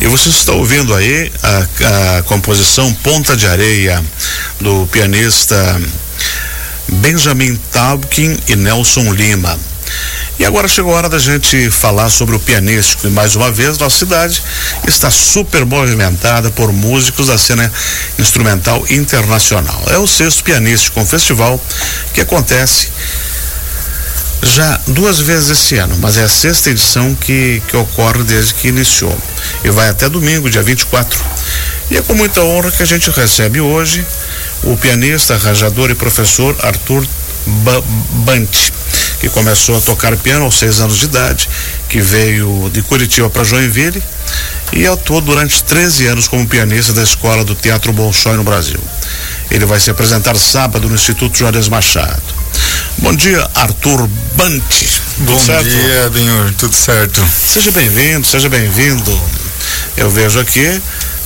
E você está ouvindo aí a, a composição Ponta de Areia do pianista Benjamin Taubkin e Nelson Lima. E agora chegou a hora da gente falar sobre o pianístico. E mais uma vez, nossa cidade está super movimentada por músicos da cena instrumental internacional. É o sexto pianístico, um festival que acontece já duas vezes esse ano, mas é a sexta edição que, que ocorre desde que iniciou. E vai até domingo, dia 24. E é com muita honra que a gente recebe hoje o pianista, arranjador e professor Arthur Bant, que começou a tocar piano aos seis anos de idade, que veio de Curitiba para Joinville e atuou durante 13 anos como pianista da Escola do Teatro Bolshoi no Brasil. Ele vai se apresentar sábado no Instituto Juarez Machado. Bom dia, Arthur Bant. Bom certo? dia, Benhur, tudo certo. Seja bem-vindo, seja bem-vindo. Eu vejo aqui,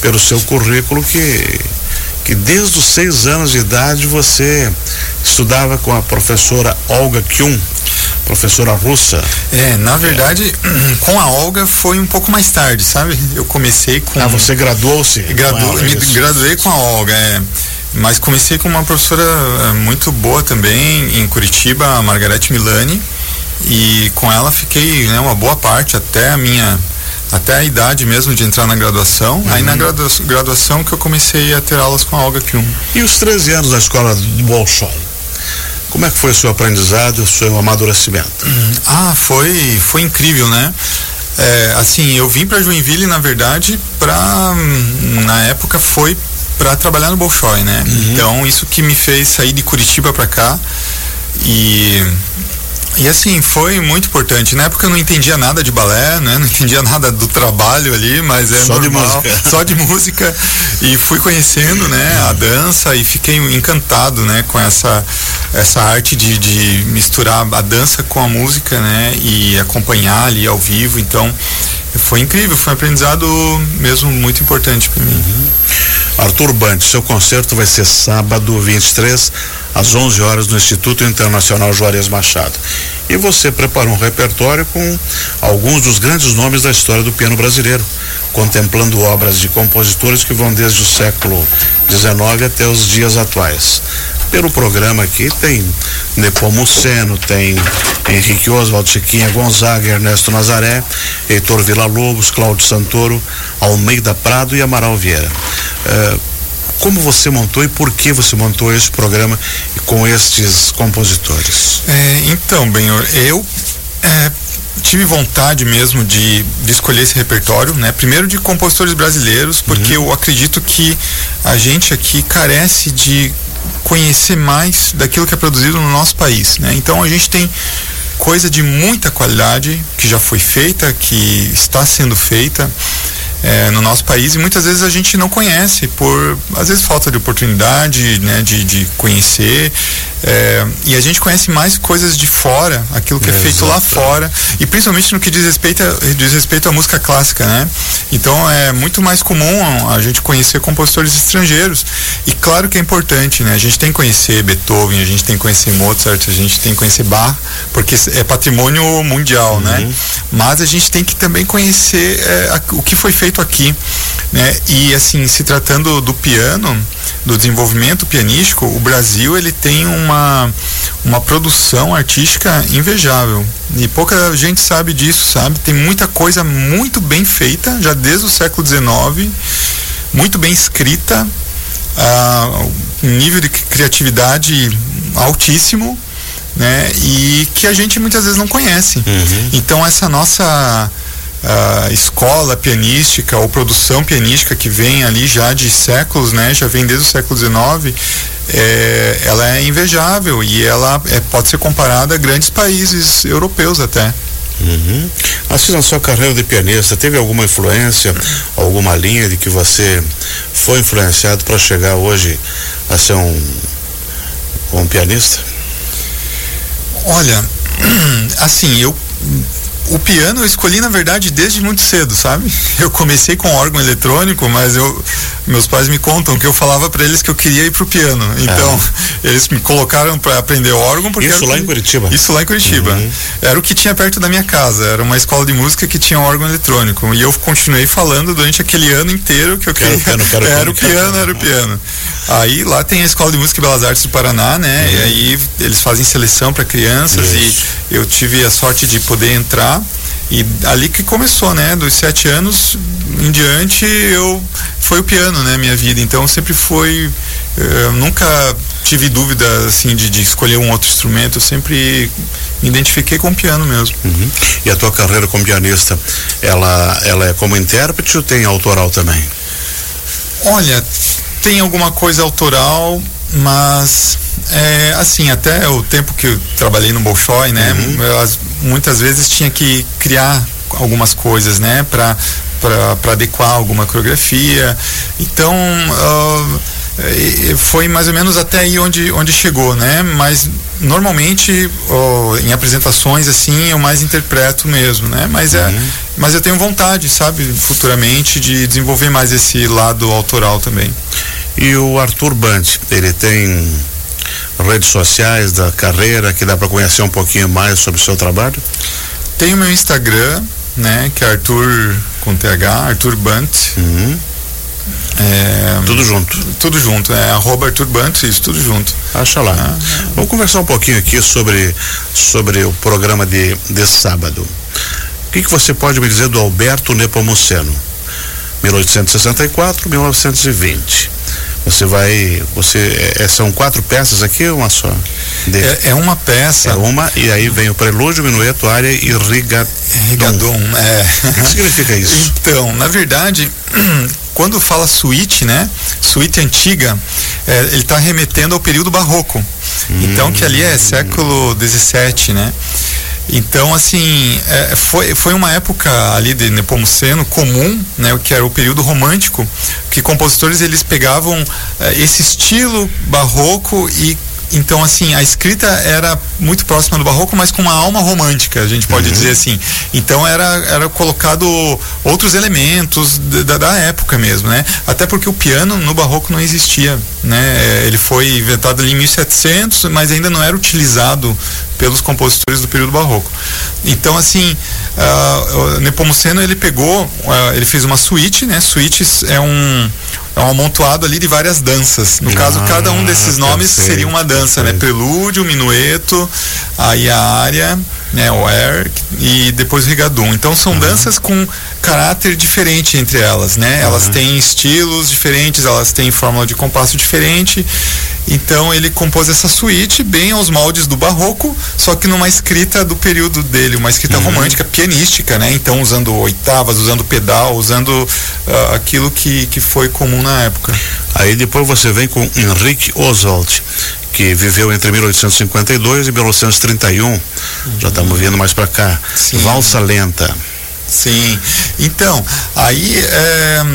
pelo seu currículo, que, que desde os seis anos de idade você estudava com a professora Olga Kyun, professora russa. É, na verdade, é. com a Olga foi um pouco mais tarde, sabe? Eu comecei com. Ah, você graduou-se? Gradu... Me graduei com a Olga, é. Mas comecei com uma professora eh, muito boa também em Curitiba, a Margarete Milani, e com ela fiquei né, uma boa parte até a minha até a idade mesmo de entrar na graduação. Uhum. Aí na gradua graduação que eu comecei a ter aulas com a Olga Kyun. E os 13 anos na escola de Bolshoi? Como é que foi o seu aprendizado, o seu amadurecimento? Ah, foi, foi incrível, né? É, assim, eu vim para Joinville, na verdade, para na época foi para trabalhar no Bolshoi, né? Uhum. Então isso que me fez sair de Curitiba para cá e e assim, foi muito importante. Na época eu não entendia nada de balé, né? Não entendia nada do trabalho ali, mas é só normal, de música. só de música. E fui conhecendo, né, a dança e fiquei encantado, né, com essa essa arte de, de misturar a dança com a música, né, e acompanhar ali ao vivo. Então, foi incrível, foi um aprendizado mesmo muito importante para mim. Uhum. Arthur Bant, seu concerto vai ser sábado 23 às 11 horas no Instituto Internacional Juarez Machado. E você preparou um repertório com alguns dos grandes nomes da história do piano brasileiro, contemplando obras de compositores que vão desde o século XIX até os dias atuais pelo programa aqui tem Nepomuceno, tem Henrique Oswald, Chiquinha Gonzaga, Ernesto Nazaré, Heitor Villa-Lobos, Cláudio Santoro, Almeida Prado e Amaral Vieira. Uh, como você montou e por que você montou esse programa com estes compositores? É, então, Benhor, eu é, tive vontade mesmo de, de, escolher esse repertório, né? Primeiro de compositores brasileiros, porque uhum. eu acredito que a gente aqui carece de conhecer mais daquilo que é produzido no nosso país, né? Então a gente tem coisa de muita qualidade que já foi feita, que está sendo feita é, no nosso país e muitas vezes a gente não conhece por às vezes falta de oportunidade né, de, de conhecer é, e a gente conhece mais coisas de fora aquilo que é, é feito lá fora e principalmente no que diz respeito a, diz respeito à música clássica né então é muito mais comum a gente conhecer compositores estrangeiros e claro que é importante né a gente tem que conhecer Beethoven a gente tem que conhecer Mozart a gente tem que conhecer Bach porque é patrimônio mundial uhum. né mas a gente tem que também conhecer é, a, o que foi feito feito aqui, né? E assim, se tratando do piano, do desenvolvimento pianístico, o Brasil ele tem uma uma produção artística invejável. E pouca gente sabe disso, sabe? Tem muita coisa muito bem feita, já desde o século XIX, muito bem escrita, uh, um nível de criatividade altíssimo, né? E que a gente muitas vezes não conhece. Uhum. Então essa nossa uh, escola pianística ou produção pianística que vem ali já de séculos, né? Já vem desde o século XIX. É, ela é invejável e ela é, pode ser comparada a grandes países europeus até. Uhum. Assim, na sua carreira de pianista, teve alguma influência, alguma linha de que você foi influenciado para chegar hoje a ser um, um pianista? Olha, assim, eu o piano eu escolhi na verdade desde muito cedo, sabe? Eu comecei com órgão eletrônico, mas eu meus pais me contam que eu falava para eles que eu queria ir pro piano. Então, é. eles me colocaram para aprender órgão porque Isso lá que, em Curitiba. Isso lá em Curitiba. Uhum. Era o que tinha perto da minha casa, era uma escola de música que tinha um órgão eletrônico e eu continuei falando durante aquele ano inteiro que eu queria. Quero, quero, quero, era o piano, era o piano. Aí lá tem a Escola de Música e Belas Artes do Paraná, né? Uhum. E aí eles fazem seleção para crianças Isso. e eu tive a sorte de poder entrar e ali que começou, né? Dos sete anos em diante, eu foi o piano, né? Minha vida. Então sempre foi, eu nunca tive dúvida assim de, de, escolher um outro instrumento. Eu sempre me identifiquei com o piano mesmo. Uhum. E a tua carreira como pianista, ela, ela é como intérprete ou tem autoral também? Olha, tem alguma coisa autoral, mas é, assim, até o tempo que eu trabalhei no Bolshoi, né? Uhum. Eu, muitas vezes tinha que criar algumas coisas, né? Para para adequar alguma coreografia. Então, uh, foi mais ou menos até aí onde, onde chegou, né? Mas normalmente uh, em apresentações assim eu mais interpreto mesmo, né? Mas é, uhum. mas eu tenho vontade, sabe, futuramente de desenvolver mais esse lado autoral também. E o Arthur Bant, ele tem redes sociais da carreira que dá para conhecer um pouquinho mais sobre o seu trabalho? Tem o meu Instagram, né, que é Arthur com TH, Arthur Bant. Uhum. É, tudo junto. Tudo junto, é arroba Arthur Bant, isso, tudo junto. Acha lá. Ah, Vamos conversar um pouquinho aqui sobre, sobre o programa de, de sábado. O que, que você pode me dizer do Alberto Nepomuceno? 1864, 1920. Você vai. Você, é, é, são quatro peças aqui ou uma só? É, é, uma peça. É uma, e aí vem o prelúdio, minueto, área e rigadon. Rigadon, é. O que significa isso? Então, na verdade, quando fala suíte, né? Suíte antiga, é, ele está remetendo ao período barroco. Hum. Então, que ali é século XVII, né? Então, assim, é, foi, foi uma época ali de Nepomuceno comum, né, que era o período romântico, que compositores eles pegavam é, esse estilo barroco e então, assim, a escrita era muito próxima do barroco, mas com uma alma romântica, a gente pode uhum. dizer assim. Então, era, era colocado outros elementos da, da, época mesmo, né? Até porque o piano no barroco não existia, né? Ele foi inventado ali em 1700, mas ainda não era utilizado pelos compositores do período barroco. Então, assim, uh, Nepomuceno, ele pegou, uh, ele fez uma suíte, né? Suítes é um é um amontoado ali de várias danças. No ah, caso, cada um desses nomes perfeito, seria uma dança, né? Prelúdio, minueto, aí a área, né? O air e depois o rigadum. Então são uhum. danças com caráter diferente entre elas, né? Uhum. Elas têm estilos diferentes, elas têm fórmula de compasso diferente. Então ele compôs essa suíte bem aos moldes do barroco, só que numa escrita do período dele, uma escrita uhum. romântica, pianística, né? Então usando oitavas, usando pedal, usando uh, aquilo que, que foi comum na época. Aí depois você vem com Henrique Oswald, que viveu entre 1852 e 1931. Uhum. Já estamos vindo mais para cá. Sim. Valsa lenta. Sim. Então, aí é,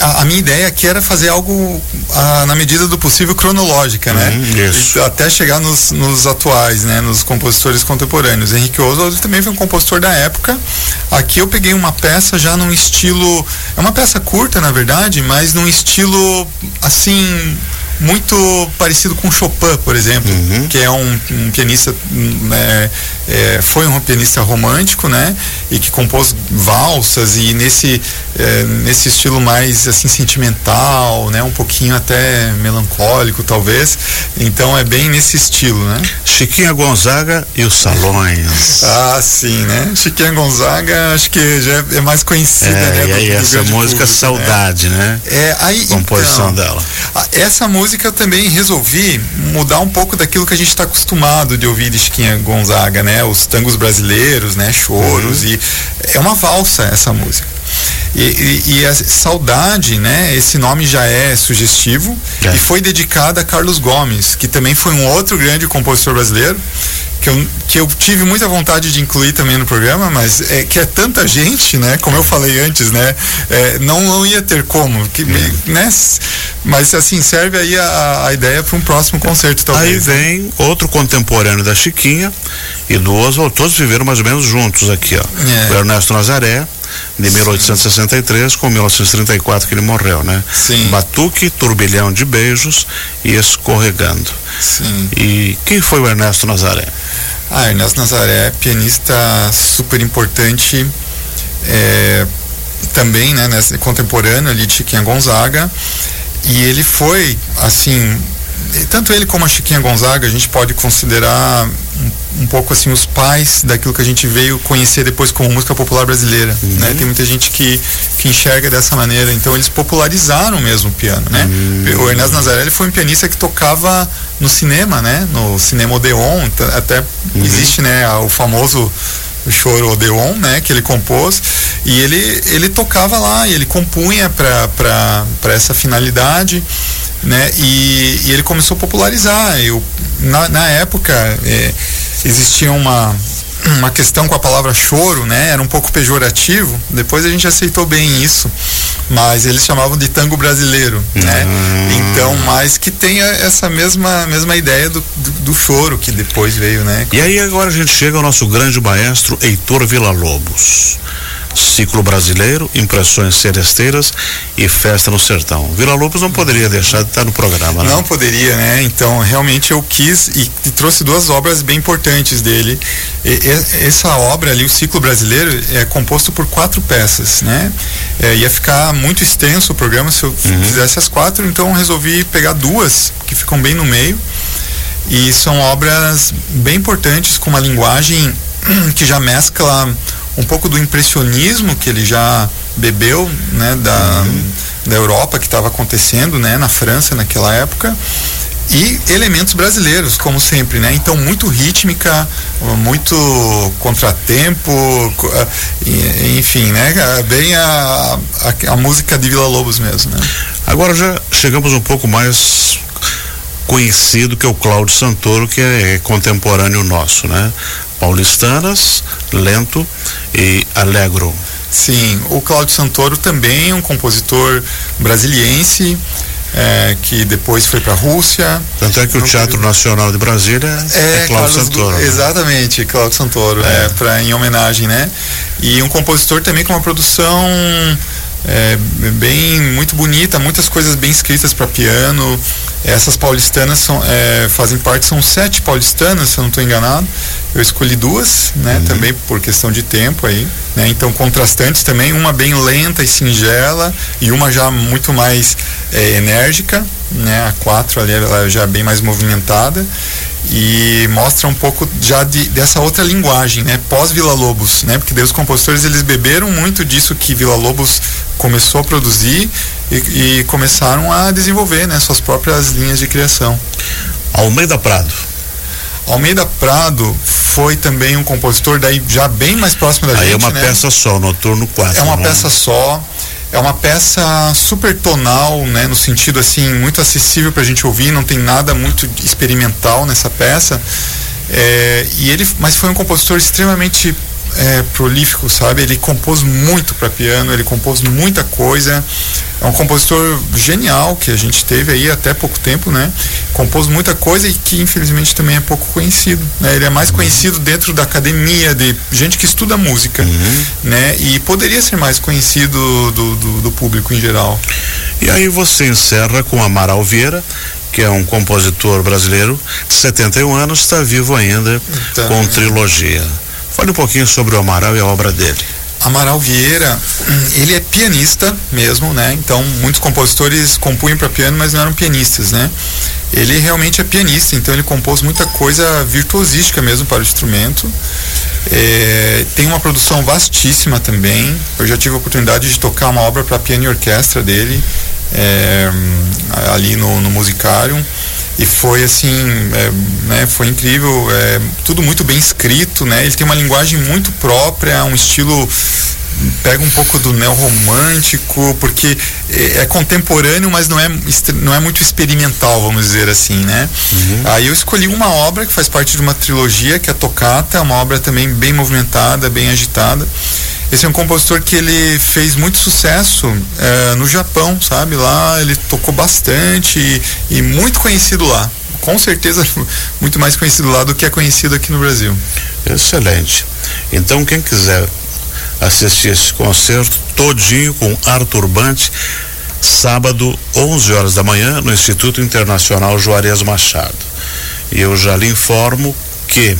a, a, minha ideia aqui era fazer algo a, na medida do possível cronológica, né? Uhum, isso. até chegar nos, nos, atuais, né? Nos compositores contemporâneos. Henrique Oswald também foi um compositor da época. Aqui eu peguei uma peça já num estilo, é uma peça curta, na verdade, mas num estilo assim muito parecido com Chopin, por exemplo, uhum. que é um, um pianista, né, é, foi um pianista romântico, né, e que compôs valsas e nesse é, nesse estilo mais assim sentimental, né, um pouquinho até melancólico talvez. Então é bem nesse estilo, né? Chiquinha Gonzaga e os Salões. ah, sim, né? Chiquinha Gonzaga acho que já é mais conhecida, é, né? E aí do, essa música público, né? Saudade, né? né? É, aí composição então, dela. Essa música eu também resolvi mudar um pouco daquilo que a gente está acostumado de ouvir de Chiquinha Gonzaga, né? Os tangos brasileiros, né? Choros uhum. e é uma valsa essa música. E, e, e, a saudade, né? Esse nome já é sugestivo é. e foi dedicada a Carlos Gomes, que também foi um outro grande compositor brasileiro que eu, que eu tive muita vontade de incluir também no programa, mas é que é tanta gente, né? Como eu falei antes, né? É, não, não ia ter como, que, né? Mas assim, serve aí a, a ideia para um próximo concerto, talvez. Aí vem outro contemporâneo da Chiquinha e duas, todos viveram mais ou menos juntos aqui, ó. É. O Ernesto Nazaré, de 1863 com 1934 que ele morreu, né? Sim. Batuque, turbilhão de beijos e escorregando. Sim. E quem foi o Ernesto Nazaré? Ah, Ernesto Nazaré, pianista super importante, é, também, né, nesse, contemporâneo ali de Chiquinha Gonzaga. E ele foi, assim, tanto ele como a Chiquinha Gonzaga, a gente pode considerar um, um, pouco assim os pais daquilo que a gente veio conhecer depois como música popular brasileira, uhum. né? Tem muita gente que, que enxerga dessa maneira, então eles popularizaram mesmo o piano, né? Uhum. O Ernesto Nazaré foi um pianista que tocava no cinema, né? No cinema Odeon, até uhum. existe, né, o famoso o choro Odeon, né, que ele compôs, e ele, ele tocava lá, e ele compunha para essa finalidade né? E, e, ele começou a popularizar. Eu, na, na época é, existia uma uma questão com a palavra choro, né? Era um pouco pejorativo. Depois a gente aceitou bem isso, mas eles chamavam de tango brasileiro, né? Hum. Então, mas que tenha essa mesma mesma ideia do, do, do, choro que depois veio, né? E aí agora a gente chega ao nosso grande maestro Heitor Villa-Lobos ciclo brasileiro, impressões seresteiras e festa no sertão. Vila Lobos não poderia deixar de estar no programa, né? Não poderia, né? Então, realmente eu quis e, e trouxe duas obras bem importantes dele. E, e, essa obra ali, o ciclo brasileiro, é composto por quatro peças, né? É, ia ficar muito extenso o programa se eu uhum. fizesse as quatro, então resolvi pegar duas que ficam bem no meio. E são obras bem importantes com uma linguagem que já mescla um pouco do impressionismo que ele já bebeu né, da, uhum. da Europa que estava acontecendo né, na França naquela época e elementos brasileiros, como sempre, né? Então, muito rítmica, muito contratempo, enfim, né? Bem a, a, a música de Vila Lobos mesmo, né? Agora já chegamos um pouco mais conhecido que é o Cláudio Santoro, que é contemporâneo nosso, né? Paulistanas, Lento e Alegro. Sim, o Cláudio Santoro também é um compositor brasiliense. É, que depois foi para a Rússia. Tanto é que o Teatro Nacional de Brasília é, é Cláudio Santoro. Né? Exatamente, Cláudio Santoro, é. é pra, em homenagem, né? E um compositor também com uma produção é, bem muito bonita, muitas coisas bem escritas para piano. Essas paulistanas são, é, fazem parte, são sete paulistanas, se eu não estou enganado. Eu escolhi duas, né, uhum. também por questão de tempo aí, né, então contrastantes também, uma bem lenta e singela e uma já muito mais é, enérgica, né, a quatro ali ela já é bem mais movimentada e mostra um pouco já de, dessa outra linguagem, né, pós Vila Lobos, né, porque daí os compositores eles beberam muito disso que Vila Lobos começou a produzir e, e começaram a desenvolver, né, suas próprias linhas de criação. Almeida Prado. Almeida Prado foi também um compositor daí já bem mais próximo da Aí gente. é uma né? peça só, Noturno 4. É uma né? peça só. É uma peça super tonal, né, no sentido assim muito acessível para a gente ouvir. Não tem nada muito experimental nessa peça. É, e ele, mas foi um compositor extremamente é, prolífico, sabe? Ele compôs muito para piano, ele compôs muita coisa. É um compositor genial que a gente teve aí até pouco tempo, né? Compôs muita coisa e que infelizmente também é pouco conhecido. Né? Ele é mais conhecido dentro da academia, de gente que estuda música, uhum. né? E poderia ser mais conhecido do, do, do público em geral. E aí você encerra com Amaral Vieira, que é um compositor brasileiro de 71 anos, está vivo ainda então, com trilogia. Fale um pouquinho sobre o Amaral e a obra dele. Amaral Vieira, ele é pianista mesmo, né? Então, muitos compositores compunham para piano, mas não eram pianistas, né? Ele realmente é pianista, então ele compôs muita coisa virtuosística mesmo para o instrumento. É, tem uma produção vastíssima também. Eu já tive a oportunidade de tocar uma obra para piano e orquestra dele, é, ali no, no Musicarium e foi assim, é, né, foi incrível, é, tudo muito bem escrito, né? Ele tem uma linguagem muito própria, um estilo pega um pouco do neorromântico, porque é, é contemporâneo, mas não é, não é muito experimental, vamos dizer assim, né? Uhum. Aí eu escolhi uma obra que faz parte de uma trilogia, que é a Tocata, é uma obra também bem movimentada, bem agitada. Esse é um compositor que ele fez muito sucesso é, no Japão, sabe? Lá ele tocou bastante e, e muito conhecido lá com certeza muito mais conhecido lá do que é conhecido aqui no Brasil. Excelente. Então quem quiser assistir esse concerto todinho com Arthur Bante, sábado, 11 horas da manhã, no Instituto Internacional Juarez Machado. E eu já lhe informo que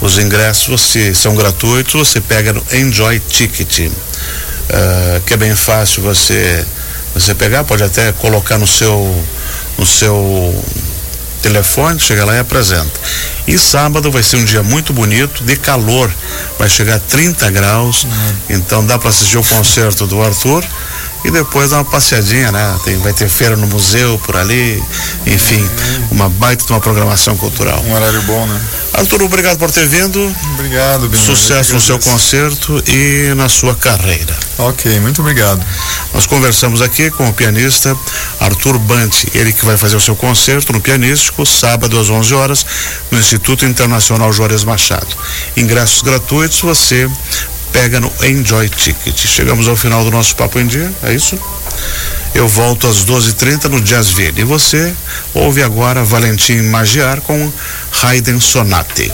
os ingressos você, são gratuitos, você pega no Enjoy Ticket, uh, que é bem fácil você você pegar, pode até colocar no seu no seu telefone, chega lá e apresenta. E sábado vai ser um dia muito bonito, de calor, vai chegar a 30 graus, uhum. então dá para assistir o concerto do Arthur e depois dar uma passeadinha, né? Tem, vai ter feira no museu por ali, enfim, uma baita de uma programação cultural. Um horário bom, né? Arthur, obrigado por ter vindo. Obrigado, bem Sucesso no seu concerto e na sua carreira. Ok, muito obrigado. Nós conversamos aqui com o pianista Arthur Banti, ele que vai fazer o seu concerto no Pianístico, sábado às 11 horas, no Instituto Internacional Juarez Machado. Ingressos gratuitos, você pega no Enjoy Ticket. Chegamos ao final do nosso Papo em Dia, é isso? Eu volto às 12h30 no Jazzville. E você ouve agora Valentim Magiar com Haydn Sonate.